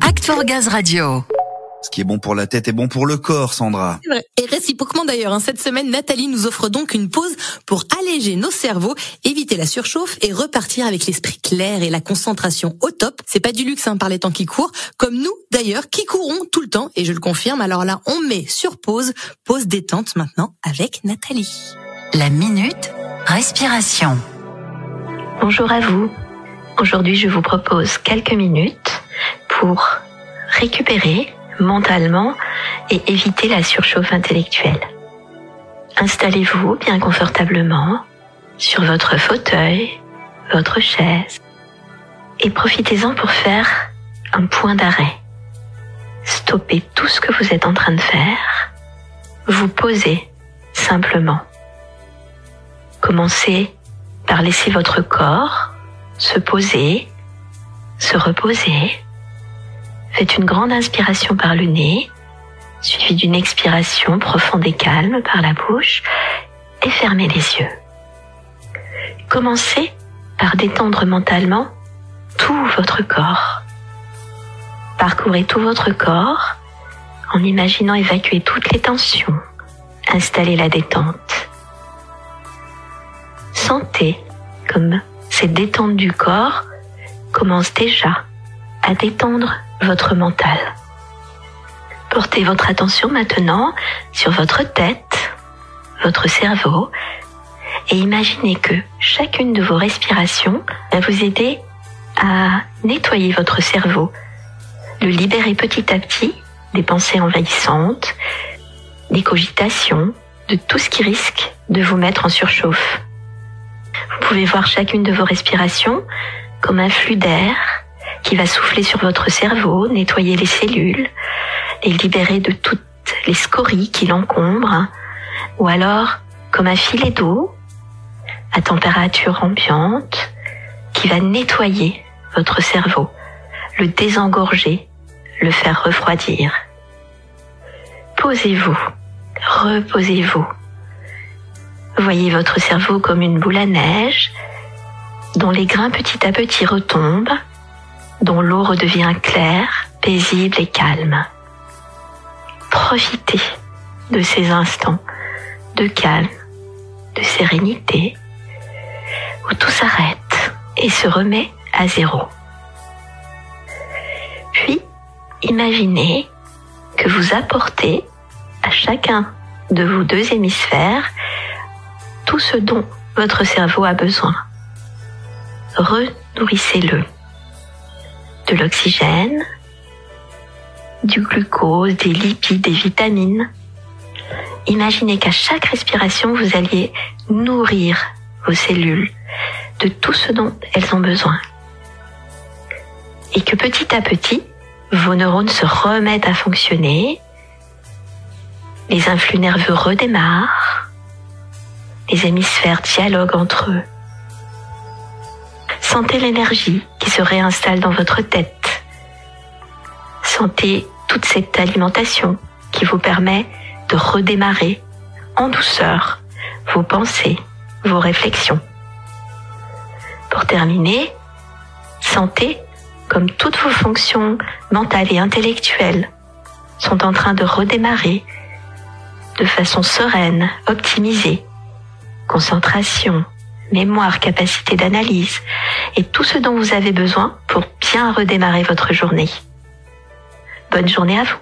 Act for Gaz Radio. Ce qui est bon pour la tête est bon pour le corps, Sandra. Et réciproquement d'ailleurs, hein, cette semaine, Nathalie nous offre donc une pause pour alléger nos cerveaux, éviter la surchauffe et repartir avec l'esprit clair et la concentration au top. C'est pas du luxe hein, par les temps qui courent, comme nous d'ailleurs, qui courons tout le temps, et je le confirme. Alors là, on met sur pause, pause détente maintenant avec Nathalie. La minute respiration. Bonjour à vous. Aujourd'hui, je vous propose quelques minutes pour récupérer mentalement et éviter la surchauffe intellectuelle. Installez-vous bien confortablement sur votre fauteuil, votre chaise et profitez-en pour faire un point d'arrêt. Stoppez tout ce que vous êtes en train de faire. Vous posez simplement. Commencez par laisser votre corps se poser, se reposer. Une grande inspiration par le nez, suivie d'une expiration profonde et calme par la bouche, et fermez les yeux. Commencez par détendre mentalement tout votre corps. Parcourez tout votre corps en imaginant évacuer toutes les tensions, installer la détente. Sentez comme cette détente du corps commence déjà à détendre votre mental. Portez votre attention maintenant sur votre tête, votre cerveau, et imaginez que chacune de vos respirations va vous aider à nettoyer votre cerveau, le libérer petit à petit des pensées envahissantes, des cogitations, de tout ce qui risque de vous mettre en surchauffe. Vous pouvez voir chacune de vos respirations comme un flux d'air qui va souffler sur votre cerveau, nettoyer les cellules, les libérer de toutes les scories qui l'encombrent, ou alors comme un filet d'eau à température ambiante qui va nettoyer votre cerveau, le désengorger, le faire refroidir. Posez-vous, reposez-vous. Voyez votre cerveau comme une boule à neige dont les grains petit à petit retombent, dont l'eau redevient claire, paisible et calme. Profitez de ces instants de calme, de sérénité, où tout s'arrête et se remet à zéro. Puis, imaginez que vous apportez à chacun de vos deux hémisphères tout ce dont votre cerveau a besoin. Renourrissez-le. De l'oxygène, du glucose, des lipides, des vitamines. Imaginez qu'à chaque respiration, vous alliez nourrir vos cellules de tout ce dont elles ont besoin. Et que petit à petit, vos neurones se remettent à fonctionner, les influx nerveux redémarrent, les hémisphères dialoguent entre eux. Sentez l'énergie qui se réinstalle dans votre tête. Sentez toute cette alimentation qui vous permet de redémarrer en douceur vos pensées, vos réflexions. Pour terminer, sentez comme toutes vos fonctions mentales et intellectuelles sont en train de redémarrer de façon sereine, optimisée. Concentration, mémoire, capacité d'analyse et tout ce dont vous avez besoin pour bien redémarrer votre journée. Bonne journée à vous.